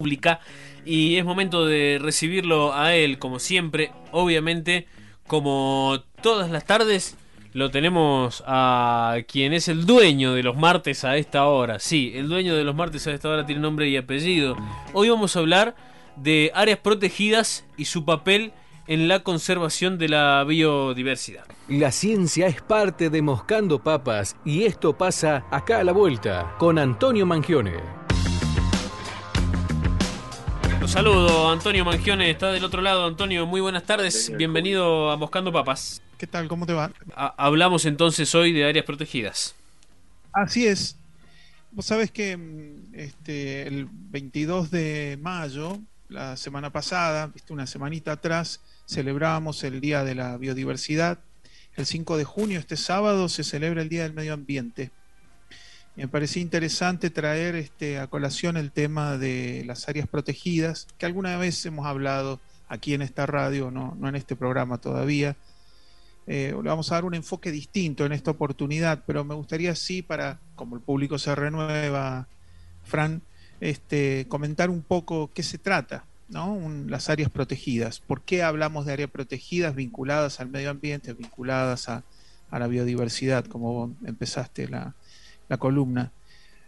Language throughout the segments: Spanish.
pública y es momento de recibirlo a él como siempre, obviamente como todas las tardes lo tenemos a quien es el dueño de los martes a esta hora. Sí, el dueño de los martes a esta hora tiene nombre y apellido. Hoy vamos a hablar de áreas protegidas y su papel en la conservación de la biodiversidad. La ciencia es parte de Moscando Papas y esto pasa acá a la vuelta con Antonio Mangione. Saludo, Antonio Mangione está del otro lado. Antonio, muy buenas tardes, bienvenido a Moscando Papas. ¿Qué tal? ¿Cómo te va? hablamos entonces hoy de áreas protegidas. Así es. Vos sabés que mm, este, el 22 de mayo, la semana pasada, viste, una semanita atrás, celebrábamos el Día de la Biodiversidad. El 5 de junio, este sábado, se celebra el Día del Medio Ambiente me parecía interesante traer este, a colación el tema de las áreas protegidas, que alguna vez hemos hablado aquí en esta radio, no, no en este programa todavía. Eh, le vamos a dar un enfoque distinto en esta oportunidad, pero me gustaría sí, para, como el público se renueva, Fran, este, comentar un poco qué se trata, ¿no? las áreas protegidas. ¿Por qué hablamos de áreas protegidas vinculadas al medio ambiente, vinculadas a la biodiversidad, como empezaste la, la columna.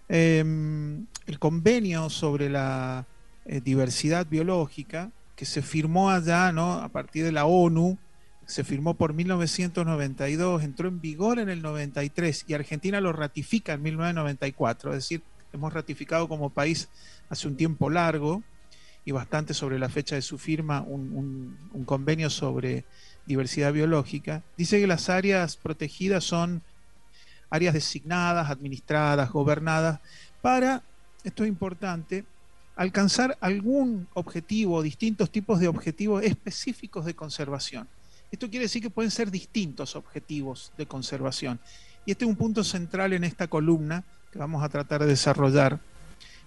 Em, el convenio sobre la eh, diversidad biológica, que se firmó allá, ¿no? A partir de la ONU, se firmó por 1992, entró en vigor en el 93 y Argentina lo ratifica en 1994, es decir, hemos ratificado como país hace un tiempo largo y bastante sobre la fecha de su firma un convenio sobre diversidad biológica. Dice que las áreas protegidas son áreas designadas, administradas, gobernadas, para, esto es importante, alcanzar algún objetivo, distintos tipos de objetivos específicos de conservación. Esto quiere decir que pueden ser distintos objetivos de conservación. Y este es un punto central en esta columna que vamos a tratar de desarrollar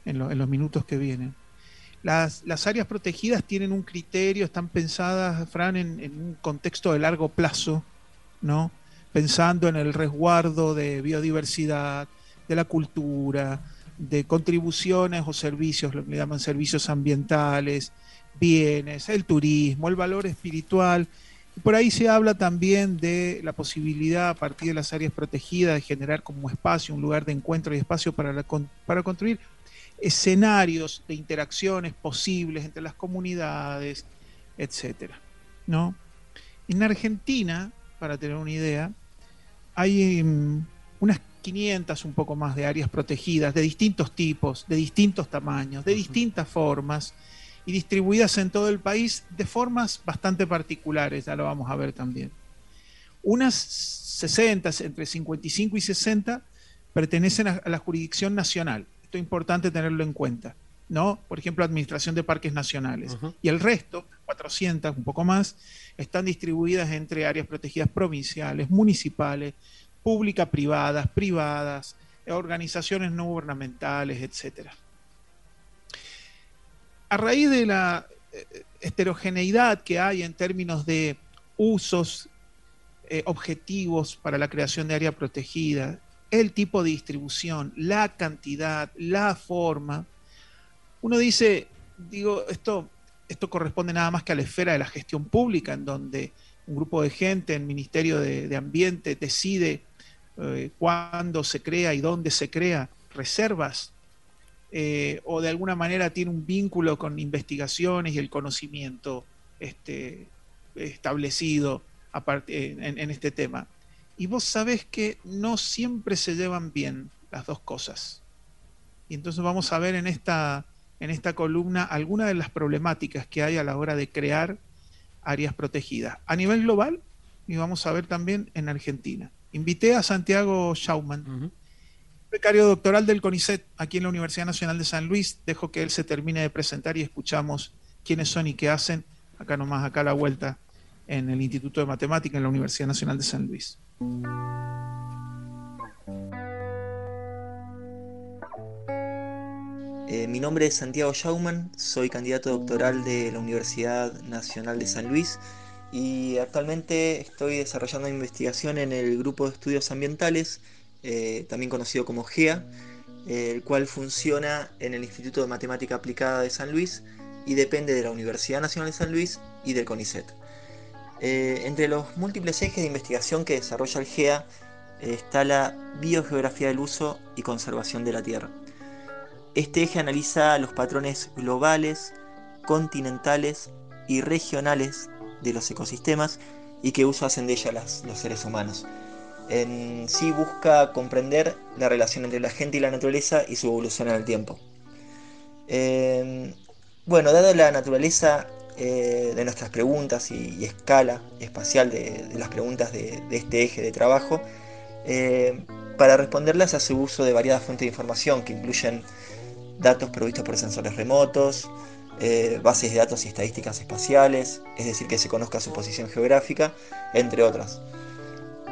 en, los minutos que vienen. Las, áreas protegidas tienen un criterio, están pensadas, Fran, en, en un contexto de largo plazo, ¿no? Pensando en el resguardo de biodiversidad, de la cultura, de contribuciones o servicios, lo que le llaman servicios ambientales, bienes, el turismo, el valor espiritual. Por ahí se habla también de la posibilidad a partir de las áreas protegidas de generar como espacio, un lugar de encuentro y espacio para, para construir escenarios de interacciones posibles entre las comunidades, etc. ¿no? En Argentina, para tener una idea, hay mm, unas 500, un poco más de áreas protegidas de distintos tipos, de distintos tamaños, de distintas formas y distribuidas en todo el país de formas bastante particulares, ya lo vamos a ver también. Unas 60, entre 55 y 60, pertenecen a, la jurisdicción nacional. Esto es importante tenerlo en cuenta. ¿No? Por ejemplo, Administración de Parques Nacionales. Y el resto, 400, un poco más, están distribuidas entre áreas protegidas provinciales, municipales, públicas, privadas, privadas, organizaciones no gubernamentales, etc. A raíz de la eh, heterogeneidad que hay en términos de usos, eh, objetivos para la creación de área protegida, el tipo de distribución, la cantidad, la forma, uno dice, digo, esto esto corresponde nada más que a la esfera de la gestión pública, en donde un grupo de gente en el Ministerio de, Ambiente decide eh, cuándo se crea y dónde se crea reservas, eh, o de alguna manera tiene un vínculo con investigaciones y el conocimiento este, establecido en, en este tema. Y vos sabés que no siempre se llevan bien las dos cosas. Y entonces vamos a ver en esta en esta columna algunas de las problemáticas que hay a la hora de crear áreas protegidas a nivel global y vamos a ver también en Argentina. Invité a Santiago Schaumann, becario doctoral del CONICET aquí en la Universidad Nacional de San Luis. Dejo que él se termine de presentar y escuchamos quiénes son y qué hacen acá nomás, acá a la vuelta en el Instituto de Matemática en la Universidad Nacional de San Luis. Eh, mi nombre es Santiago Schaumann, soy candidato doctoral de la Universidad Nacional de San Luis y actualmente estoy desarrollando investigación en el Grupo de Estudios Ambientales, eh, también conocido como GEA, el cual funciona en el Instituto de Matemática Aplicada de San Luis y depende de la Universidad Nacional de San Luis y del CONICET. Eh, entre los múltiples ejes de investigación que desarrolla el GEA está la biogeografía del uso y conservación de la Tierra. Este eje analiza los patrones globales, continentales y regionales de los ecosistemas y qué uso hacen de ellas los seres humanos. En sí busca comprender la relación entre la gente y la naturaleza y su evolución en el tiempo. Eh, bueno, dada la naturaleza eh, de nuestras preguntas y, escala espacial de, las preguntas de, este eje de trabajo, eh, para responderlas hace uso de variadas fuentes de información que incluyen datos provistos por sensores remotos, eh, bases de datos y estadísticas espaciales, es decir, que se conozca su posición geográfica, entre otras.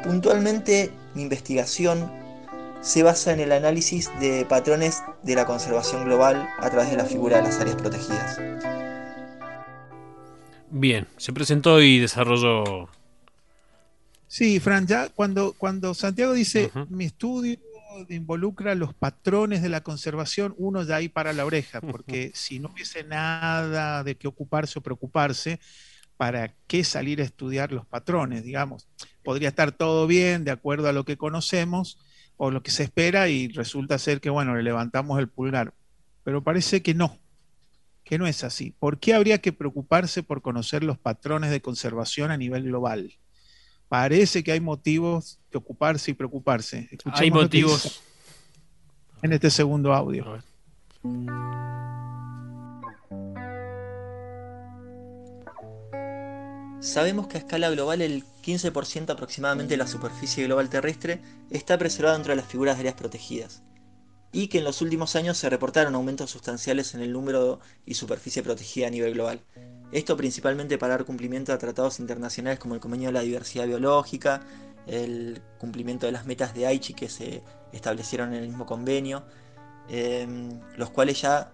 Puntualmente, mi investigación se basa en el análisis de patrones de la conservación global a través de la figura de las áreas protegidas. Bien, se presentó y desarrolló. Sí, Fran, ya cuando, cuando Santiago dice mi estudio involucra los patrones de la conservación, uno ya ahí para la oreja, porque si no hubiese nada de qué ocuparse o preocuparse, ¿para qué salir a estudiar los patrones? Digamos, podría estar todo bien de acuerdo a lo que conocemos o lo que se espera y resulta ser que, bueno, le levantamos el pulgar, pero parece que no que no es así. ¿Por qué habría que preocuparse por conocer los patrones de conservación a nivel global? Parece que hay motivos de ocuparse y preocuparse. hay motivos. En este segundo audio. Sabemos que a escala global el 15% aproximadamente de la superficie global terrestre está preservada dentro de las figuras de áreas protegidas y que en los últimos años se reportaron aumentos sustanciales en el número y superficie protegida a nivel global. Esto principalmente para dar cumplimiento a tratados internacionales como el Convenio de la Diversidad Biológica, el cumplimiento de las metas de Aichi que se establecieron en el mismo convenio, em, los cuales ya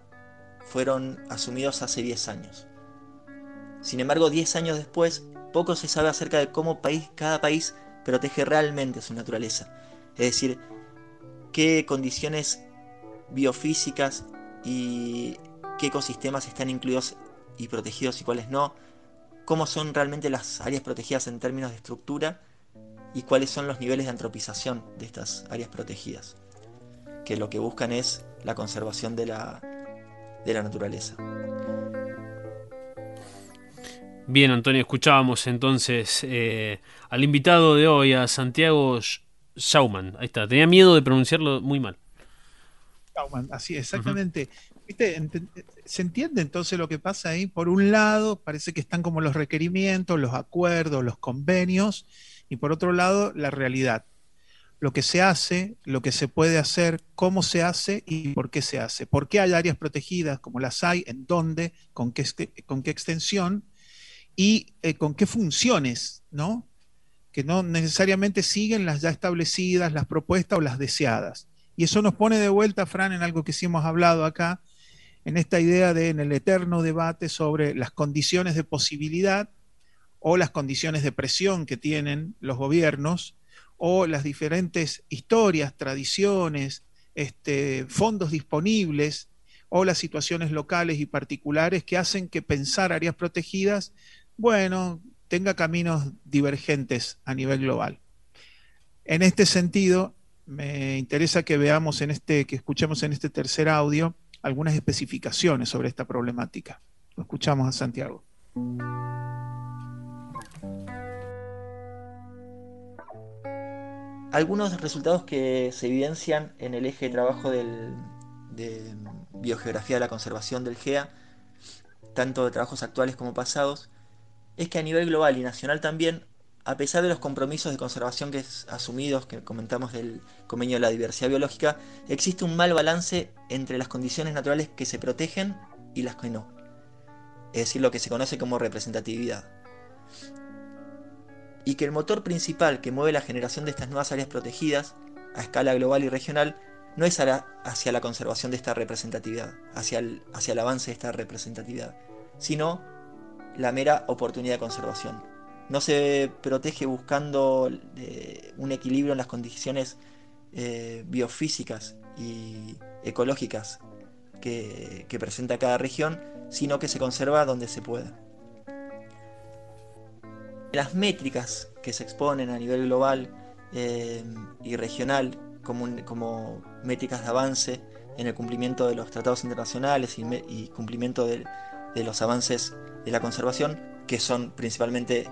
fueron asumidos hace 10 años. Sin embargo, 10 años después, poco se sabe acerca de cómo país, cada país protege realmente su naturaleza. Es decir, qué condiciones biofísicas y qué ecosistemas están incluidos y protegidos y cuáles no, cómo son realmente las áreas protegidas en términos de estructura y cuáles son los niveles de antropización de estas áreas protegidas, que lo que buscan es la conservación de la, de la naturaleza. Bien, Antonio, escuchábamos entonces eh, al invitado de hoy, a Santiago Schaumann. Ahí está, tenía miedo de pronunciarlo muy mal así, exactamente. Se entiende entonces lo que pasa ahí. Por un lado, parece que están como los requerimientos, los acuerdos, los convenios, y por otro lado, la realidad. Lo que se hace, lo que se puede hacer, cómo se hace y por qué se hace. ¿Por qué hay áreas protegidas como las hay? ¿En dónde? ¿Con qué, con qué extensión? Y eh, con qué funciones, ¿no? Que no necesariamente siguen las ya establecidas, las propuestas o las deseadas. Y eso nos pone de vuelta, Fran, en algo que sí hemos hablado acá, en esta idea de, en el eterno debate sobre las condiciones de posibilidad o las condiciones de presión que tienen los gobiernos o las diferentes historias, tradiciones, este, fondos disponibles o las situaciones locales y particulares que hacen que pensar áreas protegidas, bueno, tenga caminos divergentes a nivel global. En este sentido, me interesa que veamos en este, que escuchemos en este tercer audio algunas especificaciones sobre esta problemática. Lo escuchamos a Santiago. Algunos resultados que se evidencian en el eje de trabajo del, de biogeografía de la conservación del GEA, tanto de trabajos actuales como pasados, es que a nivel global y nacional también a pesar de los compromisos de conservación que asumidos, que comentamos del convenio de la diversidad biológica, existe un mal balance entre las condiciones naturales que se protegen y las que no. Es decir, lo que se conoce como representatividad. Y que el motor principal que mueve la generación de estas nuevas áreas protegidas, a escala global y regional, no es hacia la conservación de esta representatividad, hacia el, hacia el avance de esta representatividad, sino la mera oportunidad de conservación no se protege buscando eh, un equilibrio en las condiciones eh, biofísicas y ecológicas que, presenta cada región, sino que se conserva donde se pueda. Las métricas que se exponen a nivel global eh, y regional como, métricas de avance en el cumplimiento de los tratados internacionales y, cumplimiento de, de los avances de la conservación, que son principalmente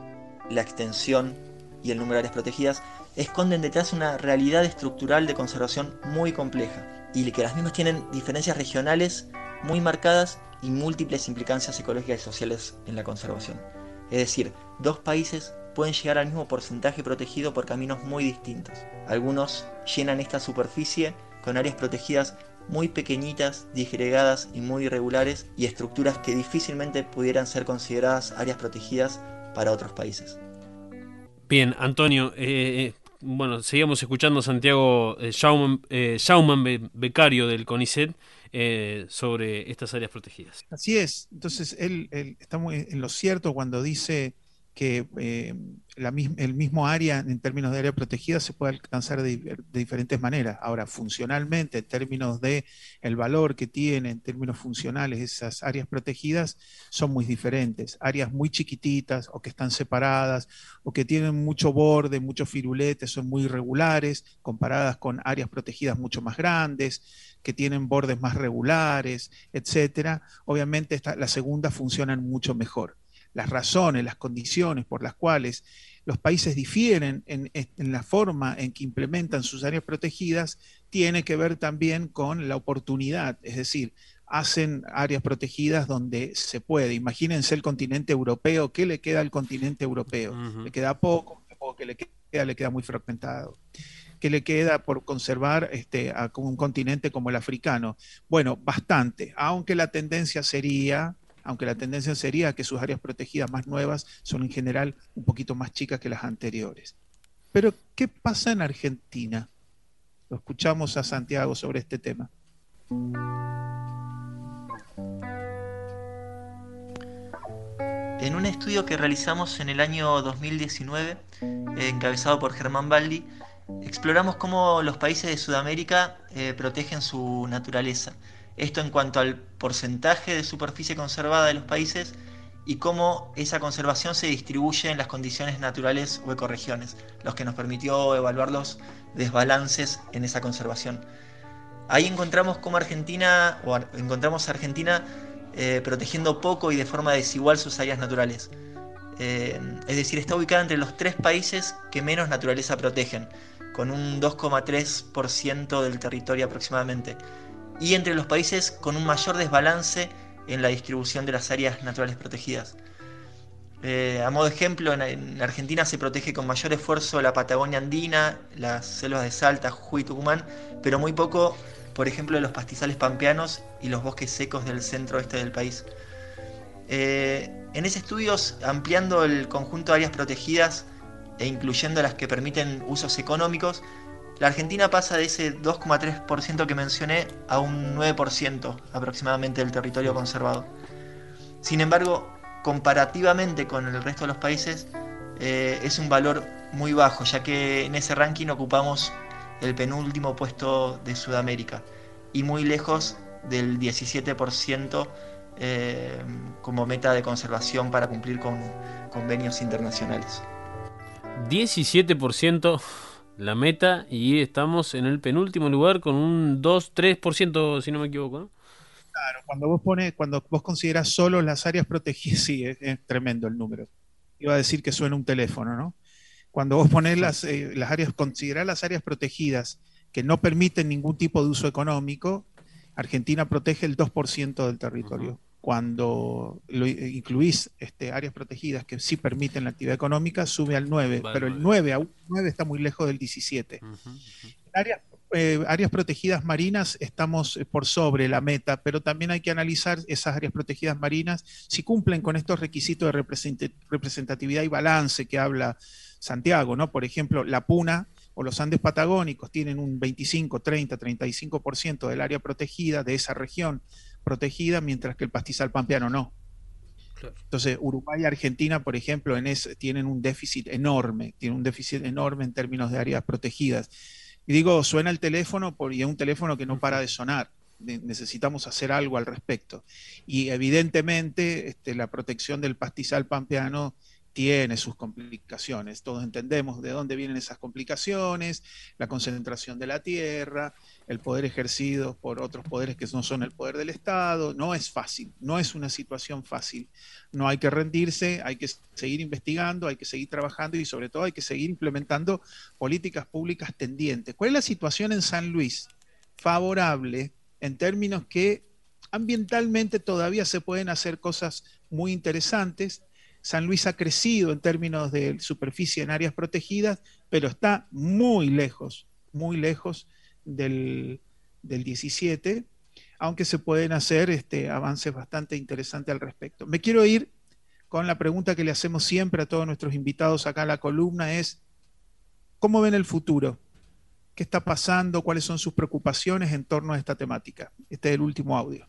la extensión y el número de áreas protegidas, esconden detrás una realidad estructural de conservación muy compleja y que las mismas tienen diferencias regionales muy marcadas y múltiples implicancias ecológicas y sociales en la conservación. Es decir, dos países pueden llegar al mismo porcentaje protegido por caminos muy distintos. Algunos llenan esta superficie con áreas protegidas muy pequeñitas, disgregadas y muy irregulares y estructuras que difícilmente pudieran ser consideradas áreas protegidas para otros países. Bien, Antonio, eh, eh, bueno, seguimos escuchando a Santiago eh, Schauman, becario del CONICET, sobre estas áreas protegidas. Así es, entonces él, él está muy en lo cierto cuando dice que eh, el mismo área en términos de área protegida se puede alcanzar de, diferentes maneras. Ahora, funcionalmente, en términos de el valor que tienen, en términos funcionales, esas áreas protegidas son muy diferentes. Áreas muy chiquititas o que están separadas o que tienen mucho borde, muchos firuletes, son muy irregulares comparadas con áreas protegidas mucho más grandes que tienen bordes más regulares, etcétera. Obviamente esta, las segundas funcionan mucho mejor las razones, las condiciones por las cuales los países difieren en, la forma en que implementan sus áreas protegidas, tiene que ver también con la oportunidad, es decir, hacen áreas protegidas donde se puede. Imagínense el continente europeo, ¿qué le queda al continente europeo? Le queda poco, poco que le queda, le queda muy fragmentado. ¿Qué le queda por conservar este, a un continente como el africano? Bueno, bastante, aunque la tendencia sería aunque la tendencia sería que sus áreas protegidas más nuevas son en general un poquito más chicas que las anteriores. Pero, ¿qué pasa en Argentina? Lo escuchamos a Santiago sobre este tema. En un estudio que realizamos en el año 2019, encabezado por Germán Baldi, exploramos cómo los países de Sudamérica eh, protegen su naturaleza esto en cuanto al porcentaje de superficie conservada de los países y cómo esa conservación se distribuye en las condiciones naturales o ecorregiones, los que nos permitió evaluar los desbalances en esa conservación. Ahí encontramos cómo Argentina, o encontramos a Argentina eh, protegiendo poco y de forma desigual sus áreas naturales. Eh, es decir, está ubicada entre los tres países que menos naturaleza protegen, con un 2,3% del territorio aproximadamente y entre los países con un mayor desbalance en la distribución de las áreas naturales protegidas. Eh, a modo de ejemplo, en, Argentina se protege con mayor esfuerzo la Patagonia andina, las selvas de Salta, Jujuy y Tucumán, pero muy poco, por ejemplo, los pastizales pampeanos y los bosques secos del centro oeste del país. Eh, en ese estudio, ampliando el conjunto de áreas protegidas e incluyendo las que permiten usos económicos, la Argentina pasa de ese 2,3% que mencioné a un 9% aproximadamente del territorio conservado. Sin embargo, comparativamente con el resto de los países, eh, es un valor muy bajo, ya que en ese ranking ocupamos el penúltimo puesto de Sudamérica y muy lejos del 17% eh, como meta de conservación para cumplir con convenios internacionales. 17% la meta y estamos en el penúltimo lugar con un 2-3%, si no me equivoco. Claro, cuando vos pones, cuando vos consideras solo las áreas protegidas, sí, es, tremendo el número. Iba a decir que suena un teléfono, ¿no? Cuando vos pones las, eh, las áreas, considerar las áreas protegidas que no permiten ningún tipo de uso económico, Argentina protege el 2% del territorio cuando lo incluís este, áreas protegidas que sí permiten la actividad económica, sube al 9, pero el 9 a 9 está muy lejos del 17. áreas, eh, áreas, protegidas marinas estamos eh, por sobre la meta, pero también hay que analizar esas áreas protegidas marinas si cumplen con estos requisitos de representatividad y balance que habla Santiago, ¿no? Por ejemplo, la Puna o los Andes patagónicos tienen un 25, 30, 35% del área protegida de esa región protegida, mientras que el pastizal pampeano no. Entonces, Uruguay y Argentina, por ejemplo, en ese, tienen un déficit enorme, tienen un déficit enorme en términos de áreas protegidas. Y digo, suena el teléfono y es un teléfono que no para de sonar. Necesitamos hacer algo al respecto. Y evidentemente este, la protección del pastizal pampeano tiene sus complicaciones. Todos entendemos de dónde vienen esas complicaciones, la concentración de la tierra, el poder ejercido por otros poderes que no son el poder del Estado. No es fácil, no es una situación fácil. No hay que rendirse, hay que seguir investigando, hay que seguir trabajando y sobre todo hay que seguir implementando políticas públicas tendientes. ¿Cuál es la situación en San Luis? Favorable en términos que ambientalmente todavía se pueden hacer cosas muy interesantes San Luis ha crecido en términos de superficie en áreas protegidas, pero está muy lejos, muy lejos del, 17, aunque se pueden hacer este, avances bastante interesantes al respecto. Me quiero ir con la pregunta que le hacemos siempre a todos nuestros invitados acá a la columna, es, ¿cómo ven el futuro? ¿Qué está pasando? ¿Cuáles son sus preocupaciones en torno a esta temática? Este es el último audio.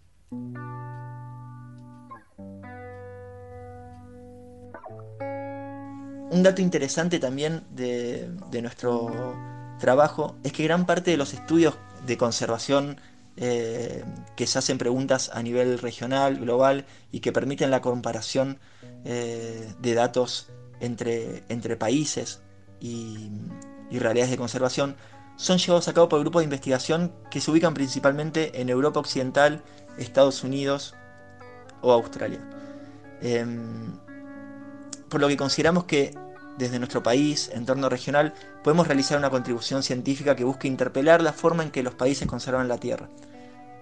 Un dato interesante también de, nuestro trabajo es que gran parte de los estudios de conservación eh, que se hacen preguntas a nivel regional, global y que permiten la comparación eh, de datos entre, países y, y, realidades de conservación son llevados a cabo por grupos de investigación que se ubican principalmente en Europa Occidental, Estados Unidos o Australia. Em, por lo que consideramos que desde nuestro país, entorno regional, podemos realizar una contribución científica que busque interpelar la forma en que los países conservan la Tierra,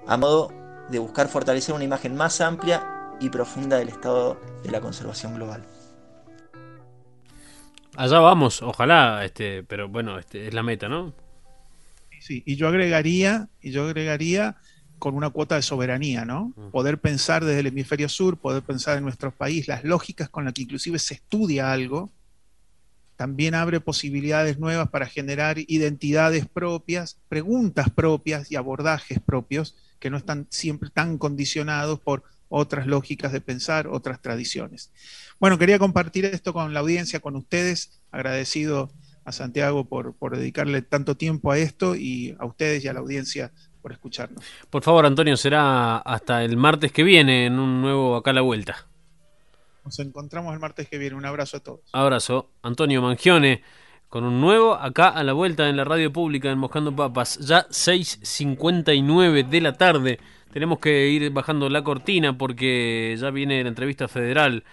a modo de buscar fortalecer una imagen más amplia y profunda del estado de la conservación global. Allá vamos, ojalá, este, pero bueno, este es la meta, ¿no? Sí, y yo agregaría, y yo agregaría con una cuota de soberanía, ¿no? Poder pensar desde el hemisferio sur, poder pensar en nuestro país, las lógicas con las que inclusive se estudia algo, también abre posibilidades nuevas para generar identidades propias, preguntas propias y abordajes propios que no están siempre tan condicionados por otras lógicas de pensar, otras tradiciones. Bueno, quería compartir esto con la audiencia, con ustedes, agradecido a Santiago por, por dedicarle tanto tiempo a esto y a ustedes y a la audiencia por escucharnos. Por favor, Antonio, será hasta el martes que viene en un nuevo Acá la Vuelta. Nos encontramos el martes que viene. Un abrazo a todos. Abrazo. Antonio Mangione con un nuevo acá a la vuelta en la radio pública en Moscando Papas. Ya 6.59 de la tarde. Tenemos que ir bajando la cortina porque ya viene la entrevista federal